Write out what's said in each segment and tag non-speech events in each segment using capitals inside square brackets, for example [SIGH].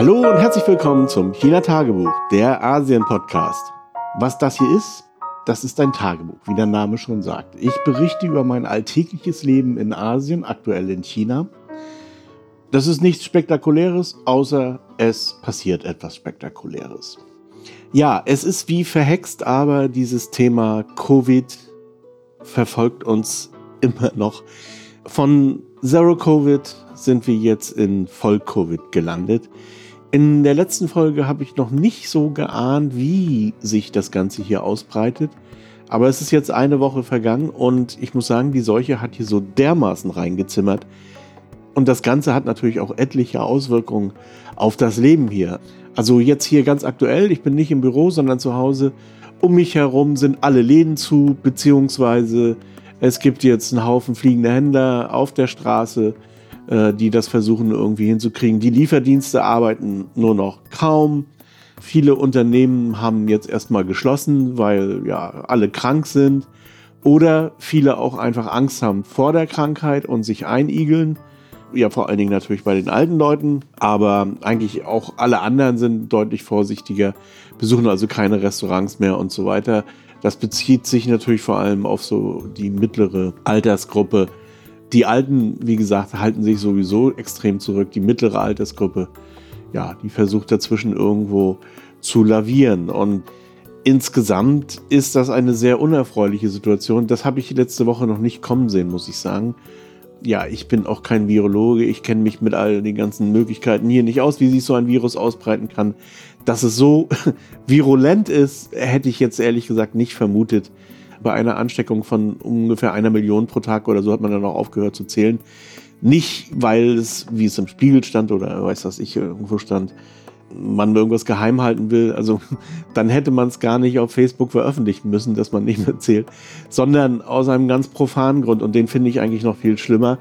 Hallo und herzlich willkommen zum China Tagebuch, der Asien Podcast. Was das hier ist, das ist ein Tagebuch, wie der Name schon sagt. Ich berichte über mein alltägliches Leben in Asien, aktuell in China. Das ist nichts Spektakuläres, außer es passiert etwas Spektakuläres. Ja, es ist wie verhext, aber dieses Thema Covid verfolgt uns immer noch. Von Zero Covid sind wir jetzt in Voll Covid gelandet. In der letzten Folge habe ich noch nicht so geahnt, wie sich das Ganze hier ausbreitet. Aber es ist jetzt eine Woche vergangen und ich muss sagen, die Seuche hat hier so dermaßen reingezimmert. Und das Ganze hat natürlich auch etliche Auswirkungen auf das Leben hier. Also jetzt hier ganz aktuell, ich bin nicht im Büro, sondern zu Hause. Um mich herum sind alle Läden zu, beziehungsweise es gibt jetzt einen Haufen fliegende Händler auf der Straße. Äh, die das versuchen irgendwie hinzukriegen. Die Lieferdienste arbeiten nur noch kaum. Viele Unternehmen haben jetzt erstmal geschlossen, weil ja alle krank sind. Oder viele auch einfach Angst haben vor der Krankheit und sich einigeln. Ja, vor allen Dingen natürlich bei den alten Leuten, aber eigentlich auch alle anderen sind deutlich vorsichtiger, besuchen also keine Restaurants mehr und so weiter. Das bezieht sich natürlich vor allem auf so die mittlere Altersgruppe, die Alten, wie gesagt, halten sich sowieso extrem zurück. Die mittlere Altersgruppe, ja, die versucht dazwischen irgendwo zu lavieren. Und insgesamt ist das eine sehr unerfreuliche Situation. Das habe ich letzte Woche noch nicht kommen sehen, muss ich sagen. Ja, ich bin auch kein Virologe. Ich kenne mich mit all den ganzen Möglichkeiten hier nicht aus, wie sich so ein Virus ausbreiten kann. Dass es so [LAUGHS] virulent ist, hätte ich jetzt ehrlich gesagt nicht vermutet bei einer Ansteckung von ungefähr einer Million pro Tag oder so hat man dann auch aufgehört zu zählen. Nicht, weil es, wie es im Spiegel stand oder weiß was ich irgendwo stand, man irgendwas geheim halten will, also [LAUGHS] dann hätte man es gar nicht auf Facebook veröffentlichen müssen, dass man nicht mehr zählt, sondern aus einem ganz profanen Grund. Und den finde ich eigentlich noch viel schlimmer,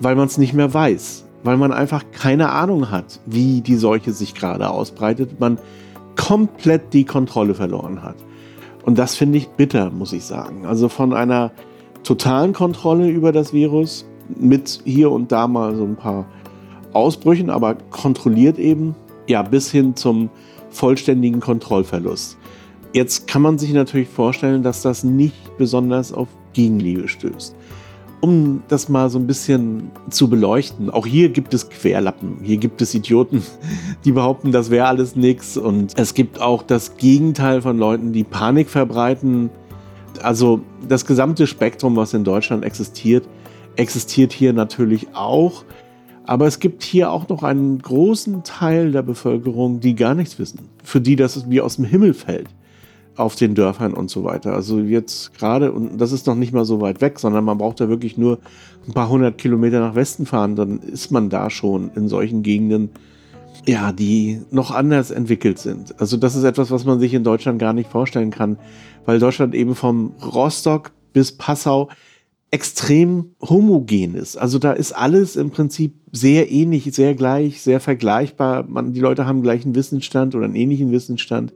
weil man es nicht mehr weiß, weil man einfach keine Ahnung hat, wie die Seuche sich gerade ausbreitet, man komplett die Kontrolle verloren hat. Und das finde ich bitter, muss ich sagen. Also von einer totalen Kontrolle über das Virus mit hier und da mal so ein paar Ausbrüchen, aber kontrolliert eben, ja, bis hin zum vollständigen Kontrollverlust. Jetzt kann man sich natürlich vorstellen, dass das nicht besonders auf Gegenliebe stößt um das mal so ein bisschen zu beleuchten, auch hier gibt es Querlappen, hier gibt es Idioten, [LAUGHS] die behaupten, das wäre alles nichts. Und es gibt auch das Gegenteil von Leuten, die Panik verbreiten. Also das gesamte Spektrum, was in Deutschland existiert, existiert hier natürlich auch. Aber es gibt hier auch noch einen großen Teil der Bevölkerung, die gar nichts wissen, für die das wie aus dem Himmel fällt auf den Dörfern und so weiter. Also jetzt gerade, und das ist noch nicht mal so weit weg, sondern man braucht da wirklich nur ein paar hundert Kilometer nach Westen fahren, dann ist man da schon in solchen Gegenden, ja, die noch anders entwickelt sind. Also das ist etwas, was man sich in Deutschland gar nicht vorstellen kann, weil Deutschland eben vom Rostock bis Passau extrem homogen ist. Also da ist alles im Prinzip sehr ähnlich, sehr gleich, sehr vergleichbar. Man, die Leute haben gleichen Wissensstand oder einen ähnlichen Wissensstand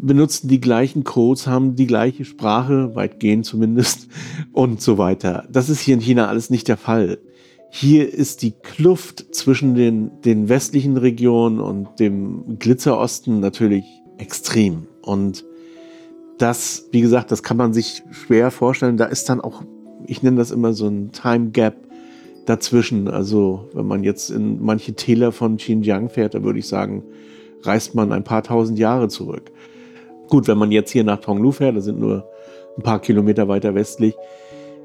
benutzen die gleichen Codes, haben die gleiche Sprache, weitgehend zumindest, [LAUGHS] und so weiter. Das ist hier in China alles nicht der Fall. Hier ist die Kluft zwischen den, den westlichen Regionen und dem Glitzerosten natürlich extrem. Und das, wie gesagt, das kann man sich schwer vorstellen. Da ist dann auch, ich nenne das immer so ein Time Gap dazwischen. Also, wenn man jetzt in manche Täler von Xinjiang fährt, da würde ich sagen, reist man ein paar tausend Jahre zurück. Gut, wenn man jetzt hier nach Tonglu fährt, das sind nur ein paar Kilometer weiter westlich,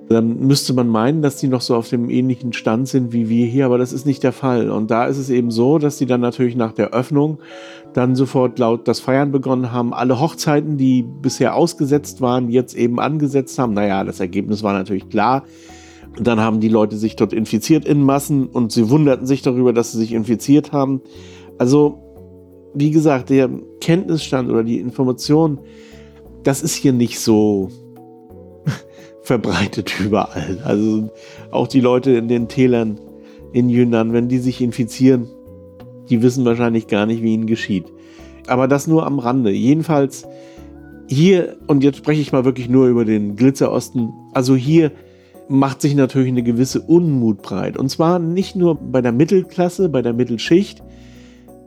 dann müsste man meinen, dass die noch so auf dem ähnlichen Stand sind wie wir hier, aber das ist nicht der Fall. Und da ist es eben so, dass die dann natürlich nach der Öffnung dann sofort laut das Feiern begonnen haben. Alle Hochzeiten, die bisher ausgesetzt waren, jetzt eben angesetzt haben. Naja, das Ergebnis war natürlich klar. Und dann haben die Leute sich dort infiziert in Massen und sie wunderten sich darüber, dass sie sich infiziert haben. Also wie gesagt, der Kenntnisstand oder die Information, das ist hier nicht so [LAUGHS] verbreitet überall. Also auch die Leute in den Tälern in Yunnan, wenn die sich infizieren, die wissen wahrscheinlich gar nicht, wie ihnen geschieht. Aber das nur am Rande. Jedenfalls hier, und jetzt spreche ich mal wirklich nur über den Glitzerosten, also hier macht sich natürlich eine gewisse Unmut breit. Und zwar nicht nur bei der Mittelklasse, bei der Mittelschicht,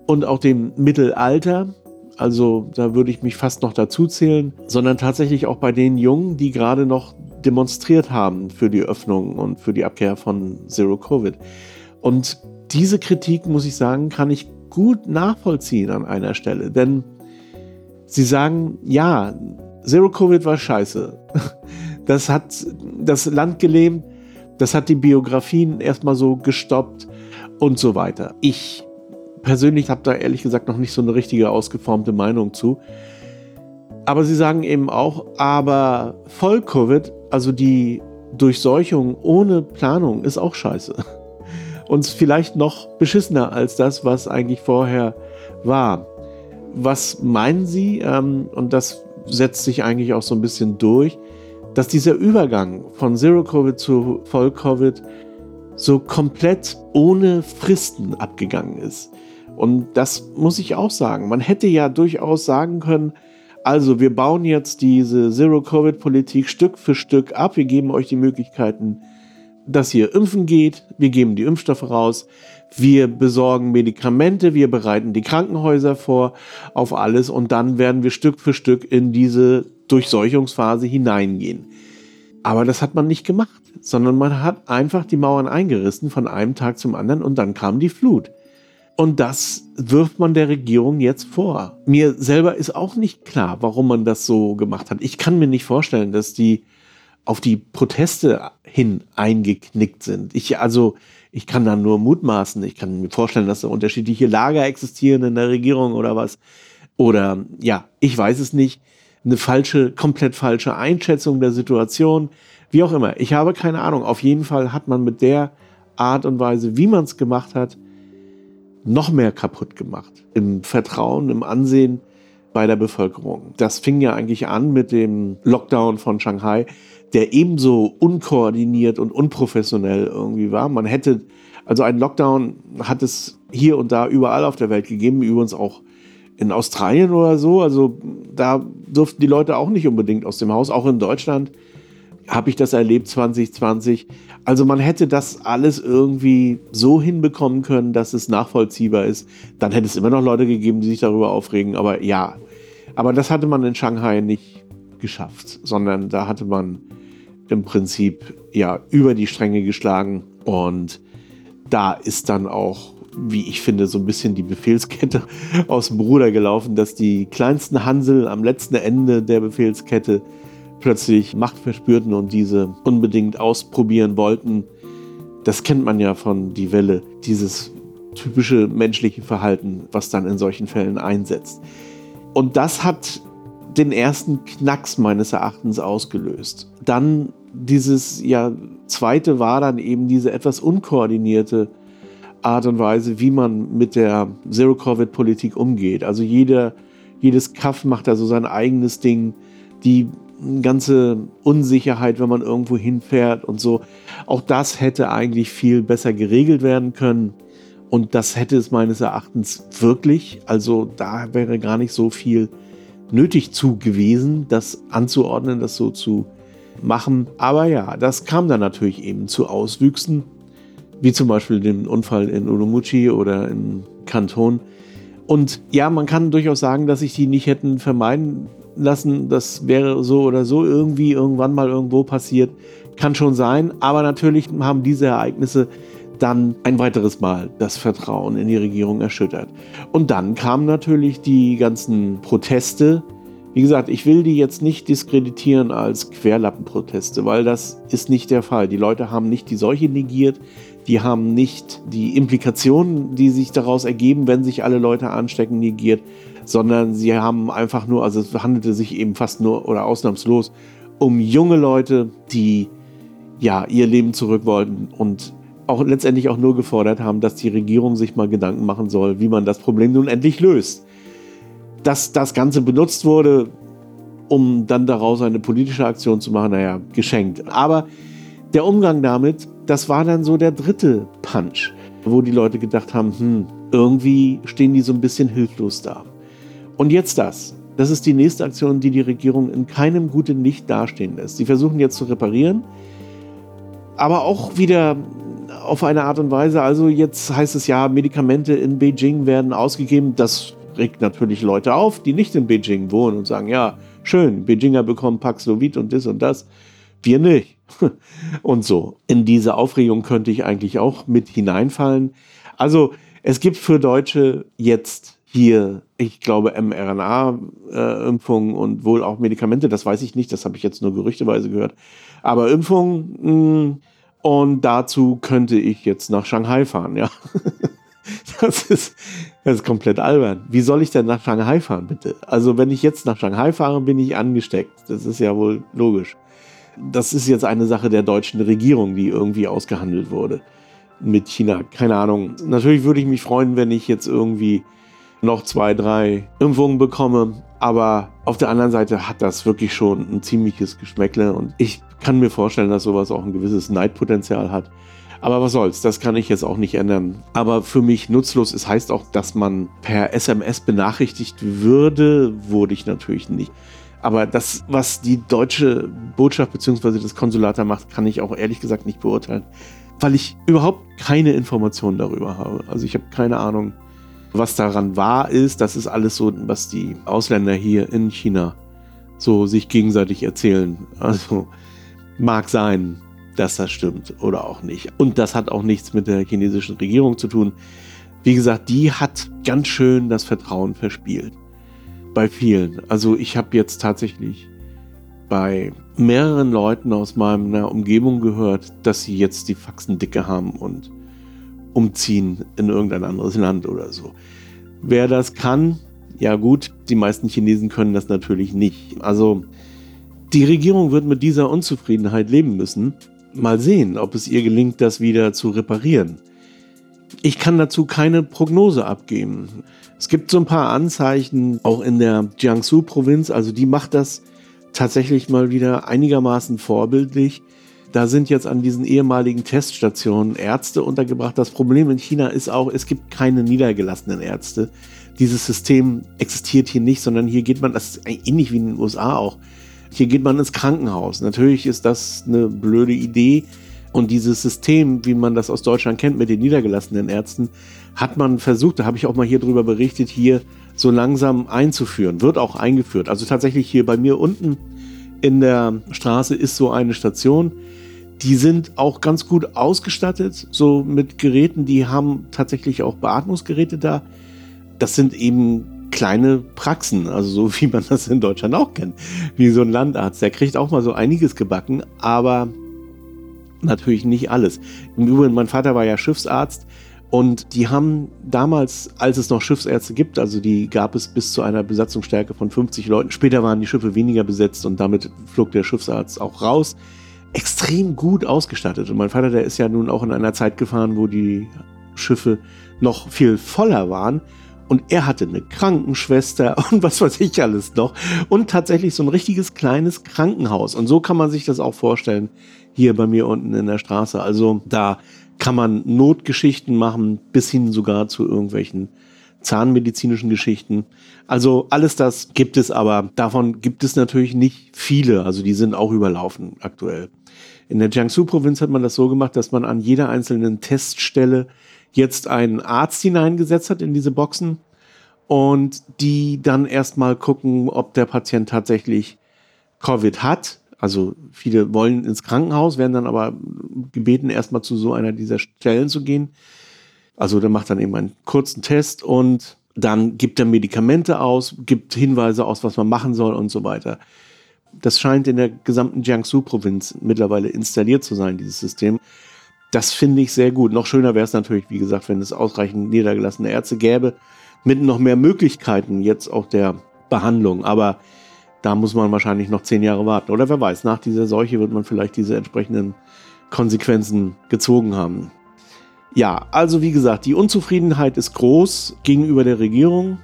und auch dem Mittelalter. Also da würde ich mich fast noch dazu zählen, sondern tatsächlich auch bei den Jungen, die gerade noch demonstriert haben für die Öffnung und für die Abkehr von Zero Covid. Und diese Kritik, muss ich sagen, kann ich gut nachvollziehen an einer Stelle, denn sie sagen, ja, Zero Covid war scheiße. [LAUGHS] Das hat das Land gelähmt, das hat die Biografien erstmal so gestoppt und so weiter. Ich persönlich habe da ehrlich gesagt noch nicht so eine richtige ausgeformte Meinung zu. Aber sie sagen eben auch, aber Voll-Covid, also die Durchseuchung ohne Planung, ist auch scheiße. Und vielleicht noch beschissener als das, was eigentlich vorher war. Was meinen Sie, ähm, und das setzt sich eigentlich auch so ein bisschen durch, dass dieser Übergang von Zero-Covid zu Voll-Covid so komplett ohne Fristen abgegangen ist. Und das muss ich auch sagen. Man hätte ja durchaus sagen können, also wir bauen jetzt diese Zero-Covid-Politik Stück für Stück ab. Wir geben euch die Möglichkeiten, dass ihr impfen geht. Wir geben die Impfstoffe raus. Wir besorgen Medikamente. Wir bereiten die Krankenhäuser vor auf alles. Und dann werden wir Stück für Stück in diese Durchseuchungsphase hineingehen. Aber das hat man nicht gemacht, sondern man hat einfach die Mauern eingerissen von einem Tag zum anderen und dann kam die Flut. Und das wirft man der Regierung jetzt vor. Mir selber ist auch nicht klar, warum man das so gemacht hat. Ich kann mir nicht vorstellen, dass die auf die Proteste hin eingeknickt sind. Ich, also, ich kann da nur mutmaßen. Ich kann mir vorstellen, dass da unterschiedliche Lager existieren in der Regierung oder was. Oder, ja, ich weiß es nicht. Eine falsche, komplett falsche Einschätzung der Situation. Wie auch immer. Ich habe keine Ahnung. Auf jeden Fall hat man mit der Art und Weise, wie man es gemacht hat, noch mehr kaputt gemacht. Im Vertrauen, im Ansehen bei der Bevölkerung. Das fing ja eigentlich an mit dem Lockdown von Shanghai, der ebenso unkoordiniert und unprofessionell irgendwie war. Man hätte, also einen Lockdown hat es hier und da überall auf der Welt gegeben, übrigens auch in Australien oder so. Also da durften die Leute auch nicht unbedingt aus dem Haus, auch in Deutschland habe ich das erlebt 2020. Also man hätte das alles irgendwie so hinbekommen können, dass es nachvollziehbar ist. Dann hätte es immer noch Leute gegeben, die sich darüber aufregen. Aber ja, aber das hatte man in Shanghai nicht geschafft, sondern da hatte man im Prinzip ja über die Stränge geschlagen und da ist dann auch, wie ich finde, so ein bisschen die Befehlskette [LAUGHS] aus dem Ruder gelaufen, dass die kleinsten Hansel am letzten Ende der Befehlskette plötzlich Macht verspürten und diese unbedingt ausprobieren wollten. Das kennt man ja von Die Welle, dieses typische menschliche Verhalten, was dann in solchen Fällen einsetzt. Und das hat den ersten Knacks meines Erachtens ausgelöst. Dann dieses ja zweite war dann eben diese etwas unkoordinierte Art und Weise, wie man mit der Zero-Covid-Politik umgeht. Also jeder, jedes Kaff macht da so sein eigenes Ding. Die ganze Unsicherheit, wenn man irgendwo hinfährt und so. Auch das hätte eigentlich viel besser geregelt werden können. Und das hätte es meines Erachtens wirklich. Also da wäre gar nicht so viel nötig zu gewesen, das anzuordnen, das so zu machen. Aber ja, das kam dann natürlich eben zu Auswüchsen, wie zum Beispiel dem Unfall in Urumqi oder in Kanton. Und ja, man kann durchaus sagen, dass sich die nicht hätten vermeiden lassen, das wäre so oder so irgendwie irgendwann mal irgendwo passiert. Kann schon sein, aber natürlich haben diese Ereignisse dann ein weiteres Mal das Vertrauen in die Regierung erschüttert. Und dann kamen natürlich die ganzen Proteste. Wie gesagt, ich will die jetzt nicht diskreditieren als Querlappenproteste, weil das ist nicht der Fall. Die Leute haben nicht die Seuche negiert, die haben nicht die Implikationen, die sich daraus ergeben, wenn sich alle Leute anstecken, negiert, sondern sie haben einfach nur, also es handelte sich eben fast nur oder ausnahmslos um junge Leute, die ja ihr Leben zurück wollten und auch letztendlich auch nur gefordert haben, dass die Regierung sich mal Gedanken machen soll, wie man das Problem nun endlich löst. Dass das Ganze benutzt wurde, um dann daraus eine politische Aktion zu machen, naja, geschenkt. Aber der Umgang damit, das war dann so der dritte Punch, wo die Leute gedacht haben, hm, irgendwie stehen die so ein bisschen hilflos da. Und jetzt das. Das ist die nächste Aktion, die die Regierung in keinem guten Licht dastehen lässt. Sie versuchen jetzt zu reparieren, aber auch wieder auf eine Art und Weise. Also jetzt heißt es ja, Medikamente in Beijing werden ausgegeben. Das regt natürlich Leute auf, die nicht in Beijing wohnen und sagen, ja, schön, Beijinger bekommen Paxlovid und das und das. Wir nicht. [LAUGHS] Und so. In diese Aufregung könnte ich eigentlich auch mit hineinfallen. Also es gibt für Deutsche jetzt hier, ich glaube, mRNA-Impfungen und wohl auch Medikamente, das weiß ich nicht, das habe ich jetzt nur gerüchteweise gehört. Aber Impfungen, hm, und dazu könnte ich jetzt nach Shanghai fahren, ja. [LAUGHS] Das ist, das ist komplett albern. Wie soll ich denn nach Shanghai fahren, bitte? Also, wenn ich jetzt nach Shanghai fahre, bin ich angesteckt. Das ist ja wohl logisch. Das ist jetzt eine Sache der deutschen Regierung, die irgendwie ausgehandelt wurde mit China. Keine Ahnung. Natürlich würde ich mich freuen, wenn ich jetzt irgendwie noch zwei, drei Impfungen bekomme. Aber auf der anderen Seite hat das wirklich schon ein ziemliches Geschmäckle und ich kann mir vorstellen, dass sowas auch ein gewisses Neidpotenzial hat. Aber was soll's, das kann ich jetzt auch nicht ändern. Aber für mich nutzlos, es heißt auch, dass man per SMS benachrichtigt würde, wurde ich natürlich nicht. Aber das, was die deutsche Botschaft bzw. das Konsulat da macht, kann ich auch ehrlich gesagt nicht beurteilen, weil ich überhaupt keine Informationen darüber habe. Also ich habe keine Ahnung, was daran wahr ist. Das ist alles so, was die Ausländer hier in China so sich gegenseitig erzählen. Also mag sein, dass das stimmt oder auch nicht. Und das hat auch nichts mit der chinesischen Regierung zu tun. Wie gesagt, die hat ganz schön das Vertrauen verspielt. Bei vielen. Also ich habe jetzt tatsächlich bei mehreren Leuten aus meiner Umgebung gehört, dass sie jetzt die Faxen dicke haben und umziehen in irgendein anderes Land oder so. Wer das kann, ja gut, die meisten Chinesen können das natürlich nicht. Also die Regierung wird mit dieser Unzufriedenheit leben müssen. Mal sehen, ob es ihr gelingt, das wieder zu reparieren. Ich kann dazu keine Prognose abgeben. Es gibt so ein paar Anzeichen, auch in der Jiangsu-Provinz, also die macht das tatsächlich mal wieder einigermaßen vorbildlich. Da sind jetzt an diesen ehemaligen Teststationen Ärzte untergebracht. Das Problem in China ist auch, es gibt keine niedergelassenen Ärzte. Dieses System existiert hier nicht, sondern hier geht man, das ist ähnlich wie in den USA auch, hier geht man ins Krankenhaus. Natürlich ist das eine blöde Idee. Und dieses System, wie man das aus Deutschland kennt mit den niedergelassenen Ärzten, hat man versucht, da habe ich auch mal hier drüber berichtet, hier so langsam einzuführen. Wird auch eingeführt. Also tatsächlich hier bei mir unten in der Straße ist so eine Station. Die sind auch ganz gut ausgestattet, so mit Geräten. Die haben tatsächlich auch Beatmungsgeräte da. Das sind eben kleine Praxen, also so [LAUGHS] wie man das in Deutschland auch kennt, wie so ein Landarzt. Der kriegt auch mal so einiges gebacken, aber natürlich nicht alles. Im Übrigen, mein Vater war ja Schiffsarzt und die haben damals, als es noch Schiffsärzte gibt, also die gab es bis zu einer Besatzungsstärke von 50 Leuten. Später waren die Schiffe weniger besetzt und damit flog der Schiffsarzt auch raus. Extrem gut ausgestattet. Und mein Vater, der ist ja nun auch in einer Zeit gefahren, wo die Schiffe noch viel voller waren. Und er hatte eine Krankenschwester [LAUGHS] und was weiß ich alles noch. Und tatsächlich so ein richtiges kleines Krankenhaus. Und so kann man sich das auch vorstellen, hier bei mir unten in der Straße. Also da kann man Notgeschichten machen, bis hin sogar zu irgendwelchen zahnmedizinischen Geschichten. Also alles das gibt es, aber davon gibt es natürlich nicht viele. Also die sind auch überlaufen aktuell. In der Jiangsu-Provinz hat man das so gemacht, dass man an jeder einzelnen Teststelle jetzt einen Arzt hineingesetzt hat in diese Boxen und die dann erstmal gucken, ob der Patient tatsächlich Covid hat also viele wollen ins Krankenhaus, werden dann aber gebeten, erstmal zu so einer dieser Stellen zu gehen. Also der macht dann eben einen kurzen Test und dann gibt er Medikamente aus, gibt Hinweise aus, was man machen soll und so weiter. Das scheint in der gesamten Jiangsu-Provinz mittlerweile installiert zu sein, dieses System. Das finde ich sehr gut. Noch schöner wäre es natürlich, wie gesagt, wenn es ausreichend niedergelassene Ärzte gäbe, mit noch mehr Möglichkeiten jetzt auch der Behandlung. Aber da muss man wahrscheinlich noch zehn Jahre warten. Oder wer weiß, nach dieser Seuche wird man vielleicht diese entsprechenden Konsequenzen gezogen haben. Ja, also wie gesagt, die Unzufriedenheit ist groß gegenüber der Regierung,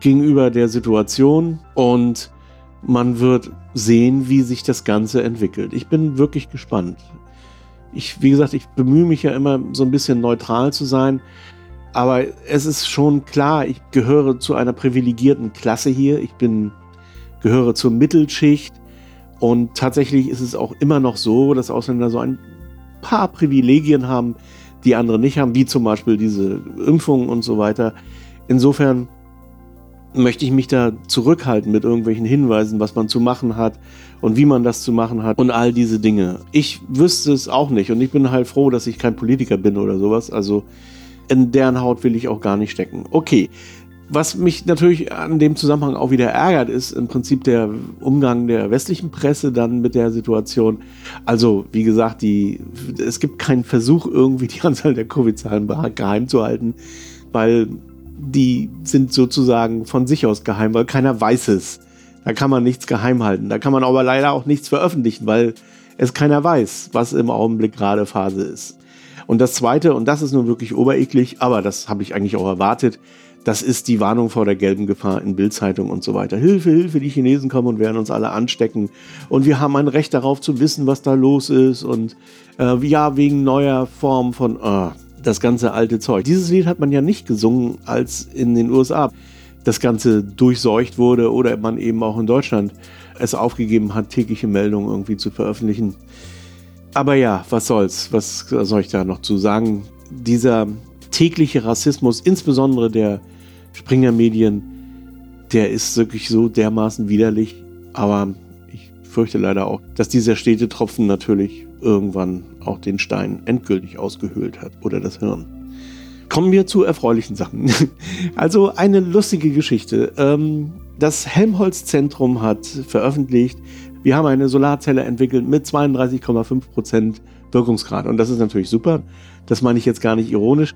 gegenüber der Situation und man wird sehen, wie sich das Ganze entwickelt. Ich bin wirklich gespannt. Ich, wie gesagt, ich bemühe mich ja immer so ein bisschen neutral zu sein. Aber es ist schon klar, ich gehöre zu einer privilegierten Klasse hier. Ich bin gehöre zur Mittelschicht. Und tatsächlich ist es auch immer noch so, dass Ausländer so ein paar Privilegien haben, die andere nicht haben, wie zum Beispiel diese Impfungen und so weiter. Insofern möchte ich mich da zurückhalten mit irgendwelchen Hinweisen, was man zu machen hat und wie man das zu machen hat und all diese Dinge. Ich wüsste es auch nicht und ich bin halt froh, dass ich kein Politiker bin oder sowas. Also in deren Haut will ich auch gar nicht stecken. Okay. Was mich natürlich an dem Zusammenhang auch wieder ärgert, ist im Prinzip der Umgang der westlichen Presse dann mit der Situation. Also, wie gesagt, die, es gibt keinen Versuch, irgendwie die [LAUGHS] Anzahl der Covid-Zahlen geheim zu halten, weil die sind sozusagen von sich aus geheim, weil keiner weiß es. Da kann man nichts geheim halten. Da kann man aber leider auch nichts veröffentlichen, weil es keiner weiß, was im Augenblick gerade Phase ist. Und das Zweite, und das ist nun wirklich obereklig, aber das habe ich eigentlich auch erwartet, das ist die Warnung vor der gelben Gefahr in Bildzeitung und so weiter. Hilfe, Hilfe, die Chinesen kommen und werden uns alle anstecken. Und wir haben ein Recht darauf zu wissen, was da los ist. Und äh, ja, wegen neuer Form von... Oh, das ganze alte Zeug. Dieses Lied hat man ja nicht gesungen, als in den USA das Ganze durchseucht wurde oder man eben auch in Deutschland es aufgegeben hat, tägliche Meldungen irgendwie zu veröffentlichen. Aber ja, was soll's? Was soll ich da noch zu sagen? Dieser tägliche Rassismus, insbesondere der Springer-Medien, der ist wirklich so dermaßen widerlich. Aber ich fürchte leider auch, dass dieser Städtetropfen natürlich irgendwann auch den Stein endgültig ausgehöhlt hat oder das Hirn. Kommen wir zu erfreulichen Sachen. [LAUGHS] Also eine lustige Geschichte. Ähm, das Helmholtz-Zentrum hat veröffentlicht, wir haben eine Solarzelle entwickelt mit 32,5% Wirkungsgrad. Und das ist natürlich super. Das meine ich jetzt gar nicht ironisch.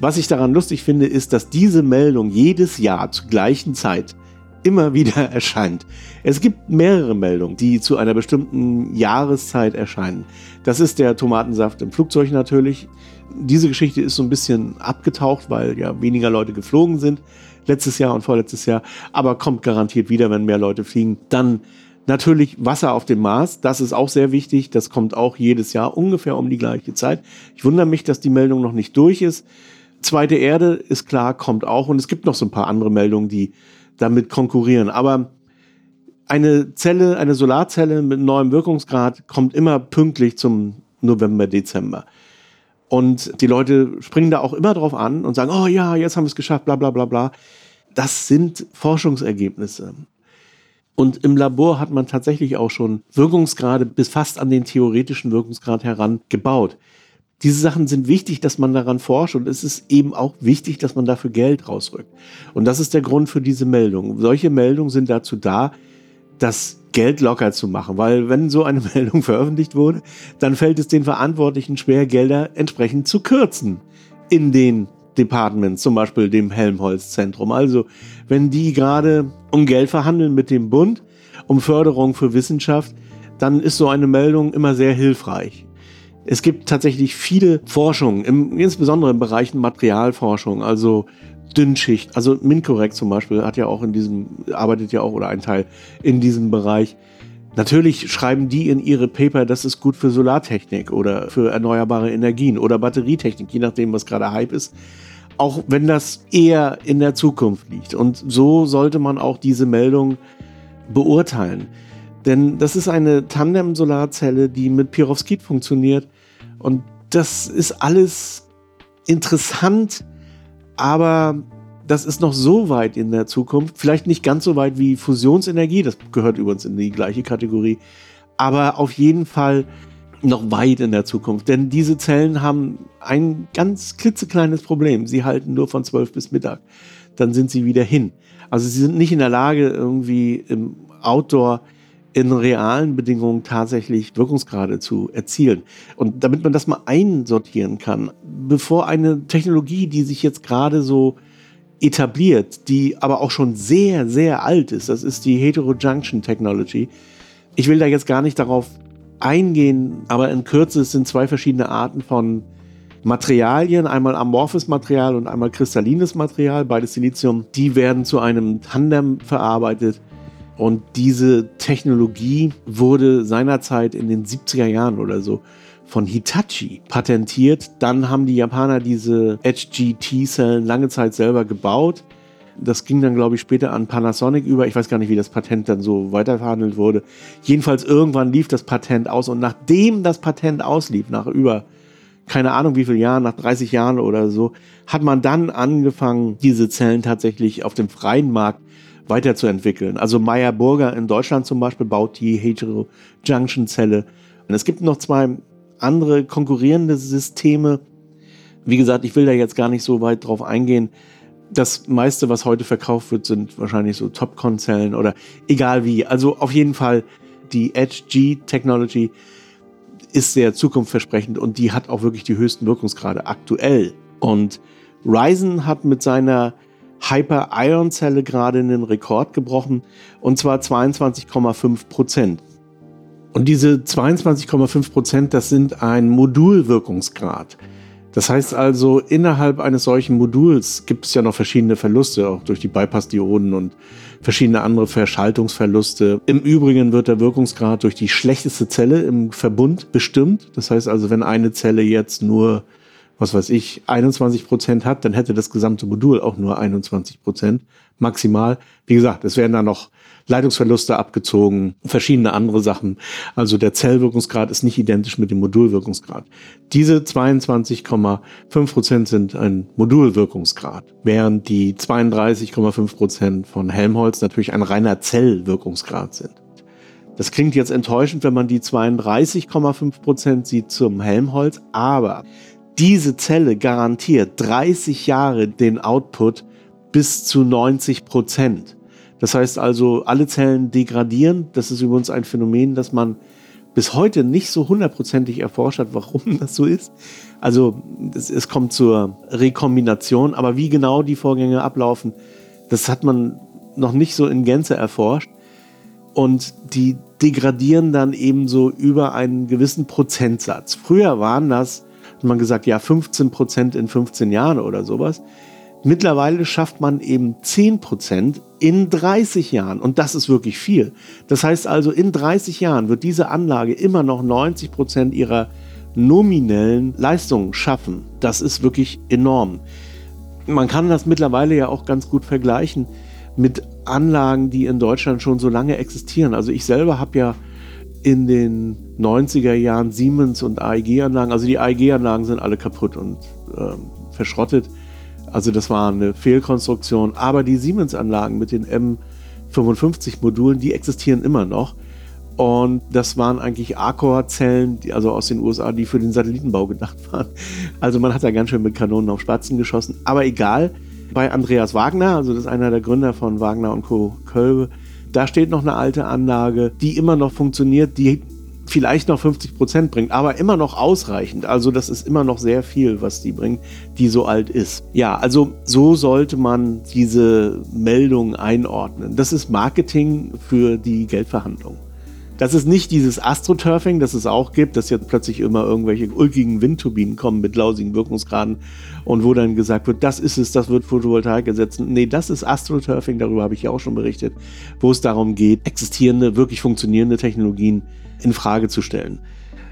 Was ich daran lustig finde, ist, dass diese Meldung jedes Jahr zur gleichen Zeit immer wieder [LAUGHS] erscheint. Es gibt mehrere Meldungen, die zu einer bestimmten Jahreszeit erscheinen. Das ist der Tomatensaft im Flugzeug natürlich. Diese Geschichte ist so ein bisschen abgetaucht, weil ja weniger Leute geflogen sind letztes Jahr und vorletztes Jahr, aber kommt garantiert wieder, wenn mehr Leute fliegen. Dann natürlich Wasser auf dem Mars, das ist auch sehr wichtig, das kommt auch jedes Jahr ungefähr um die gleiche Zeit. Ich wundere mich, dass die Meldung noch nicht durch ist. Zweite Erde ist klar, kommt auch und es gibt noch so ein paar andere Meldungen, die damit konkurrieren. Aber eine Zelle, eine Solarzelle mit neuem Wirkungsgrad kommt immer pünktlich zum November, Dezember. Und die Leute springen da auch immer drauf an und sagen, oh ja, jetzt haben wir es geschafft, bla bla bla bla. Das sind Forschungsergebnisse. Und im Labor hat man tatsächlich auch schon Wirkungsgrade bis fast an den theoretischen Wirkungsgrad herangebaut diese Sachen sind wichtig, dass man daran forscht und es ist eben auch wichtig, dass man dafür Geld rausrückt. Und das ist der Grund für diese Meldung. Solche Meldungen sind dazu da, das Geld locker zu machen, weil wenn so eine [LAUGHS] Meldung veröffentlicht wurde, dann fällt es den Verantwortlichen schwer, Gelder entsprechend zu kürzen in den Departments, zum Beispiel dem Helmholtz-Zentrum. Also wenn die gerade um Geld verhandeln mit dem Bund, um Förderung für Wissenschaft, dann ist so eine Meldung immer sehr hilfreich. Es gibt tatsächlich viele Forschungen, im, insbesondere im Bereich Materialforschung, also Dünnschicht, also Mincorrect zum Beispiel hat ja auch in diesem, arbeitet ja auch oder ein Teil in diesem Bereich. Natürlich schreiben die in ihre Paper, das ist gut für Solartechnik oder für erneuerbare Energien oder Batterietechnik, je nachdem, was gerade Hype ist. Auch wenn das eher in der Zukunft liegt. Und so sollte man auch diese Meldung beurteilen. Denn das ist eine Tandem-Solarzelle, die mit Perovskit funktioniert. Und das ist alles interessant, aber das ist noch so weit in der Zukunft. Vielleicht nicht ganz so weit wie Fusionsenergie, das gehört übrigens in die gleiche Kategorie, aber auf jeden Fall noch weit in der Zukunft. Denn diese Zellen haben ein ganz klitzekleines Problem. Sie halten nur von 12 bis Mittag. Dann sind sie wieder hin. Also sie sind nicht in der Lage, irgendwie im Outdoor in realen Bedingungen tatsächlich Wirkungsgrade zu erzielen. Und damit man das mal einsortieren kann, bevor eine Technologie, die sich jetzt gerade so etabliert, die aber auch schon sehr, sehr alt ist, das ist die Heterojunction Technology. Ich will da jetzt gar nicht darauf eingehen, aber in Kürze sind zwei verschiedene Arten von Materialien, einmal amorphes Material und einmal kristallines Material, beides Silizium, die werden zu einem Tandem verarbeitet und diese Technologie wurde seinerzeit in den 70er Jahren oder so von Hitachi patentiert. Dann haben die Japaner diese HGT-Zellen lange Zeit selber gebaut. Das ging dann, glaube ich, später an Panasonic über. Ich weiß gar nicht, wie das Patent dann so weiterverhandelt wurde. Jedenfalls irgendwann lief das Patent aus und nachdem das Patent auslief, nach über keine Ahnung wie viele Jahren, nach 30 Jahren oder so, hat man dann angefangen, diese Zellen tatsächlich auf dem freien Markt weiterzuentwickeln. Also Meyer Burger in Deutschland zum Beispiel baut die Hetero-Junction-Zelle. Und es gibt noch zwei andere konkurrierende Systeme. Wie gesagt, ich will da jetzt gar nicht so weit drauf eingehen. Das meiste, was heute verkauft wird, sind wahrscheinlich so Topcon-Zellen oder egal wie. Also auf jeden Fall die Edge G Technology ist sehr zukunftsversprechend und die hat auch wirklich die höchsten Wirkungsgrade aktuell. Und Ryzen hat mit seiner Hyper-Ion-Zelle gerade einen Rekord gebrochen und zwar 22,5 Prozent. Und diese 22,5 Prozent, das sind ein Modulwirkungsgrad. Das heißt also, innerhalb eines solchen Moduls gibt es ja noch verschiedene Verluste, auch durch die Bypass-Dioden und verschiedene andere Verschaltungsverluste. Im Übrigen wird der Wirkungsgrad durch die schlechteste Zelle im Verbund bestimmt. Das heißt also, wenn eine Zelle jetzt nur, was weiß ich, 21 Prozent hat, dann hätte das gesamte Modul auch nur 21 Prozent maximal. Wie gesagt, es werden da noch Leitungsverluste abgezogen, verschiedene andere Sachen. Also der Zellwirkungsgrad ist nicht identisch mit dem Modulwirkungsgrad. Diese 22,5 Prozent sind ein Modulwirkungsgrad, während die 32,5 Prozent von Helmholtz natürlich ein reiner Zellwirkungsgrad sind. Das klingt jetzt enttäuschend, wenn man die 32,5 Prozent sieht zum Helmholtz, aber diese Zelle garantiert 30 Jahre den Output bis zu 90 Prozent. Das heißt also, alle Zellen degradieren. Das ist übrigens ein Phänomen, das man bis heute nicht so hundertprozentig erforscht hat, warum [LAUGHS] das so ist. Also es, es, kommt zur Rekombination, aber wie genau die Vorgänge ablaufen, das hat man noch nicht so in Gänze erforscht. Und die degradieren dann eben so über einen gewissen Prozentsatz. Früher waren das, man gesagt, ja 15 Prozent in 15 Jahren oder sowas. Mittlerweile schafft man eben 10% in 30 Jahren. Und das ist wirklich viel. Das heißt also, in 30 Jahren wird diese Anlage immer noch 90% ihrer nominellen Leistungen schaffen. Das ist wirklich enorm. Man kann das mittlerweile ja auch ganz gut vergleichen mit Anlagen, die in Deutschland schon so lange existieren. Also ich selber habe ja in den 90er Jahren Siemens und AEG-Anlagen, also die AEG-Anlagen sind alle kaputt und äh, verschrottet also das war eine Fehlkonstruktion. Aber die Siemens-Anlagen mit den M55-Modulen, die existieren immer noch. Und das waren eigentlich Arcor-Zellen, also aus den USA, die für den Satellitenbau gedacht [LAUGHS] waren. Also man hat da ganz schön mit Kanonen auf Spatzen geschossen. Aber egal, bei Andreas Wagner, also das ist einer der Gründer von Wagner und Co. Kölbe, da steht noch eine alte Anlage, die immer noch funktioniert, die vielleicht noch 50 Prozent bringt, aber immer noch ausreichend. Also das ist immer noch sehr viel, was die bringt, die so alt ist. Ja, also so sollte man diese Meldung einordnen. Das ist Marketing für die Geldverhandlung. Das ist nicht dieses Astroturfing, das es auch gibt, dass jetzt plötzlich immer irgendwelche ulkigen Windturbinen kommen mit lausigen Wirkungsgraden und wo dann gesagt wird, das ist es, das wird Photovoltaik ersetzen. Nee, das ist Astroturfing, darüber habe ich ja auch schon berichtet, wo es darum geht, existierende, wirklich funktionierende Technologien in Frage zu stellen.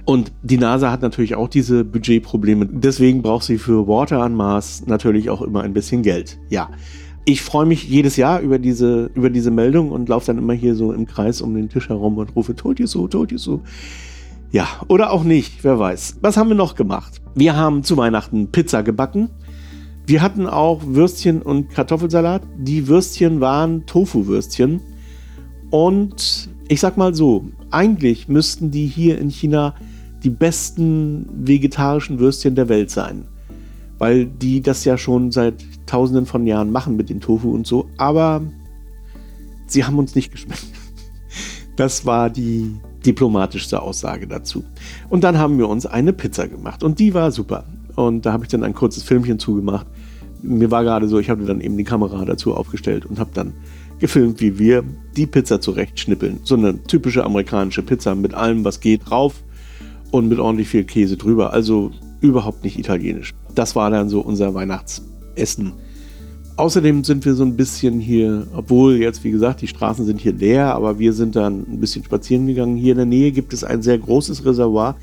Und die NASA hat natürlich auch diese Budgetprobleme. Deswegen braucht sie für Water on Mars natürlich auch immer ein bisschen Geld. Ja. Ich freue mich jedes Jahr über diese, über diese Meldung und laufe dann immer hier so im Kreis um den Tisch herum und rufe, told you so, told you so. Ja, oder auch nicht, wer weiß. Was haben wir noch gemacht? Wir haben zu Weihnachten Pizza gebacken. Wir hatten auch Würstchen und Kartoffelsalat. Die Würstchen waren Tofu-Würstchen. Und ich sag mal so, eigentlich müssten die hier in China die besten vegetarischen Würstchen der Welt sein. Weil die das ja schon seit tausenden von Jahren machen mit dem Tofu und so. Aber sie haben uns nicht geschmeckt. [LAUGHS] Das war die diplomatischste Aussage dazu. Und dann haben wir uns eine Pizza gemacht und die war super. Und da habe ich dann ein kurzes Filmchen zugemacht. Mir war gerade so, ich habe dann eben die Kamera dazu aufgestellt und habe dann gefilmt, wie wir die Pizza zurechtschnippeln. So eine typische amerikanische Pizza mit allem, was geht, drauf und mit ordentlich viel Käse drüber. Also überhaupt nicht italienisch. Das war dann so unser Weihnachtsessen. Außerdem sind wir so ein bisschen hier, obwohl jetzt, wie gesagt, die Straßen sind hier leer, aber wir sind dann ein bisschen spazieren gegangen. Hier in der Nähe gibt es ein sehr großes Reservoir.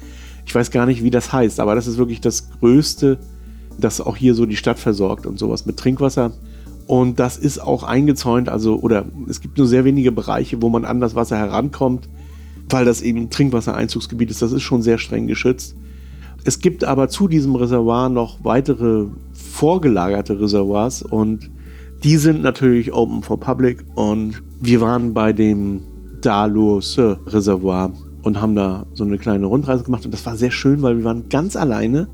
Ich weiß gar nicht, wie das heißt, aber das ist wirklich das größte, das auch hier so die Stadt versorgt und sowas mit Trinkwasser. Und das ist auch eingezäunt, also, oder es gibt nur sehr wenige Bereiche, wo man an das Wasser herankommt, weil das eben Trinkwassereinzugsgebiet ist. Das ist schon sehr streng geschützt. Es gibt aber zu diesem Reservoir noch weitere vorgelagerte Reservoirs und die sind natürlich open for public und wir waren bei dem Dalose Reservoir und haben da so eine kleine Rundreise gemacht und das war sehr schön, weil wir waren ganz alleine.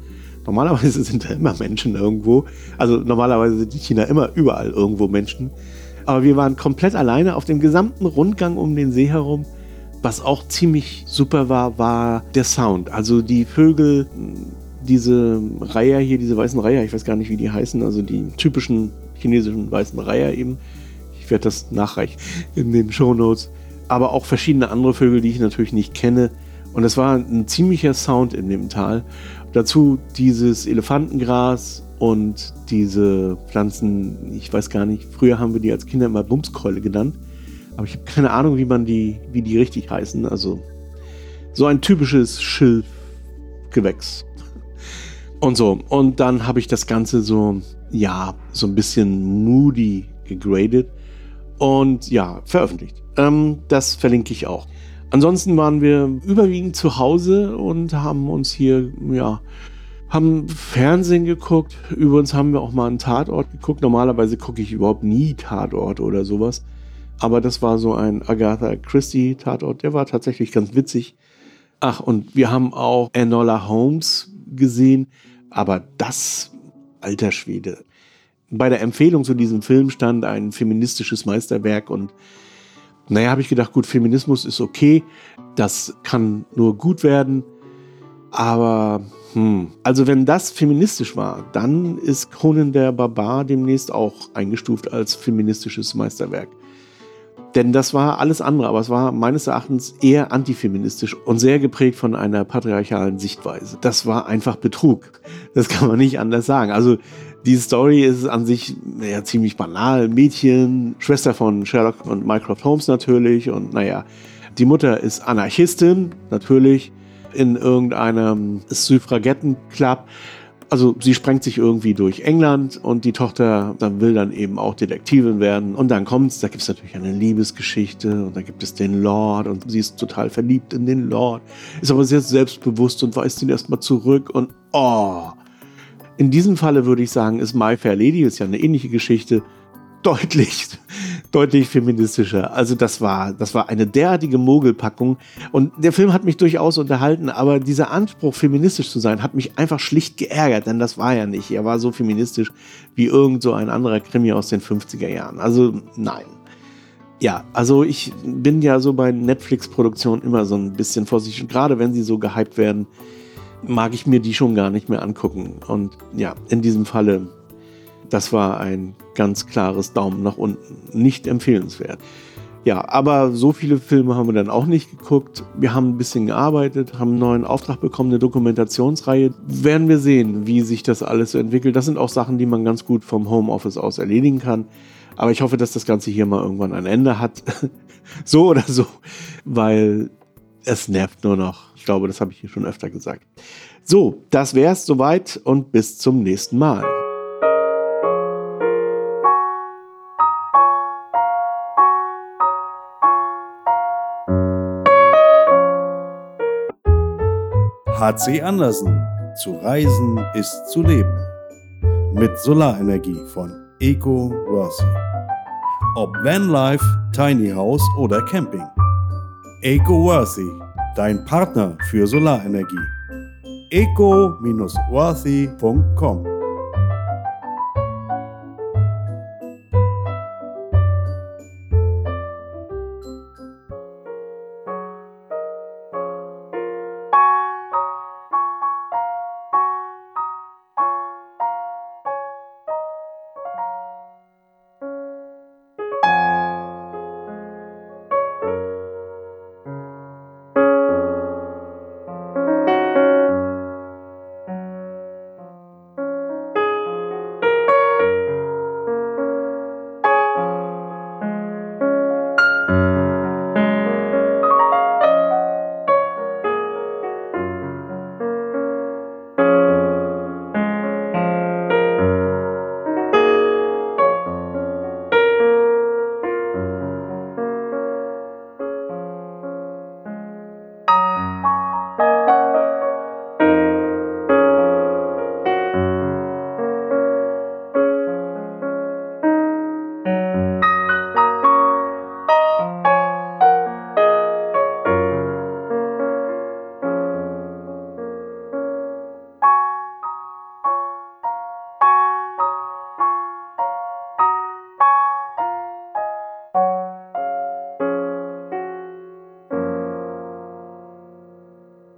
Normalerweise [LAUGHS] sind da immer Menschen irgendwo. Also normalerweise sind in China immer überall irgendwo Menschen. Aber wir waren komplett alleine auf dem gesamten Rundgang um den See herum. Was auch ziemlich super war, war der Sound. Also die Vögel, diese Reiher hier, diese weißen Reiher, ich weiß gar nicht, wie die heißen, also die typischen chinesischen weißen Reiher eben. Ich werde das nachreichen in den Show Notes aber auch verschiedene andere Vögel, die ich natürlich nicht kenne. Und es war ein ziemlicher Sound in dem Tal. Dazu dieses Elefantengras und diese Pflanzen, ich weiß gar nicht, früher haben wir die als Kinder immer Bumskeule genannt. Aber ich habe keine Ahnung, wie man die, wie die richtig heißen. Also so ein typisches Schilfgewächs. Und so. Und dann habe ich das Ganze so, ja, so ein bisschen moody gegradet und ja, veröffentlicht. Ähm, das verlinke ich auch. Ansonsten waren wir überwiegend zu Hause und haben uns hier, ja, haben Fernsehen geguckt. Über uns haben wir auch mal einen Tatort geguckt. Normalerweise gucke ich überhaupt nie Tatort oder sowas. Aber das war so ein Agatha Christie Tatort. Der war tatsächlich ganz witzig. Ach, und wir haben auch Enola Holmes gesehen. Aber das, alter Schwede. Bei der Empfehlung zu diesem Film stand ein feministisches Meisterwerk und naja, habe ich gedacht, gut, Feminismus ist okay, das kann nur gut werden, aber hm, also wenn das feministisch war, dann ist Conan der Barbar demnächst auch eingestuft als feministisches Meisterwerk. Denn das war alles andere, aber es war meines Erachtens eher antifeministisch und sehr geprägt von einer patriarchalen Sichtweise. Das war einfach Betrug. Das kann man nicht anders sagen. Also die Story ist an sich ja, ziemlich banal. Mädchen, Schwester von Sherlock und Mycroft Holmes natürlich. Und naja, die Mutter ist Anarchistin, natürlich, in irgendeinem Suffragettenclub. Also sie sprengt sich irgendwie durch England und die Tochter dann will dann eben auch Detektivin werden. Und dann kommt's, da gibt es natürlich eine Liebesgeschichte und da gibt es den Lord und sie ist total verliebt in den Lord, ist aber sehr selbstbewusst und weist ihn erstmal zurück und oh, in diesem Falle würde ich sagen, ist My Fair Lady, ist ja eine ähnliche Geschichte, [LAUGHS] deutlich, deutlich feministischer. Also das war, das war eine derartige Mogelpackung. Und der Film hat mich durchaus unterhalten, aber dieser Anspruch, feministisch zu sein, hat mich einfach schlicht geärgert, denn das war ja nicht. Er war so feministisch wie irgend so ein anderer Krimi aus den 50er Jahren. Also nein. Ja, also ich bin ja so bei Netflix-Produktionen immer so ein bisschen vorsichtig, gerade wenn sie so gehypt werden mag ich mir die schon gar nicht mehr angucken. Und ja, in diesem Falle, das war ein ganz klares Daumen nach unten. Nicht empfehlenswert. Ja, aber so viele Filme haben wir dann auch nicht geguckt. Wir haben ein bisschen gearbeitet, haben einen neuen Auftrag bekommen, eine Dokumentationsreihe. Werden wir sehen, wie sich das alles so entwickelt. Das sind auch Sachen, die man ganz gut vom Homeoffice aus erledigen kann. Aber ich hoffe, dass das Ganze hier mal irgendwann ein Ende hat. [LAUGHS] so oder so, weil es nervt nur noch. Ich glaube, das habe ich hier schon öfter gesagt. So, das wäre es soweit und bis zum nächsten Mal. HC Andersen. Zu reisen ist zu leben. Mit Solarenergie von Eco Worthy. Ob Vanlife, Tiny House oder Camping. Eco Worthy dein Partner für Solarenergie. eco-worthy.com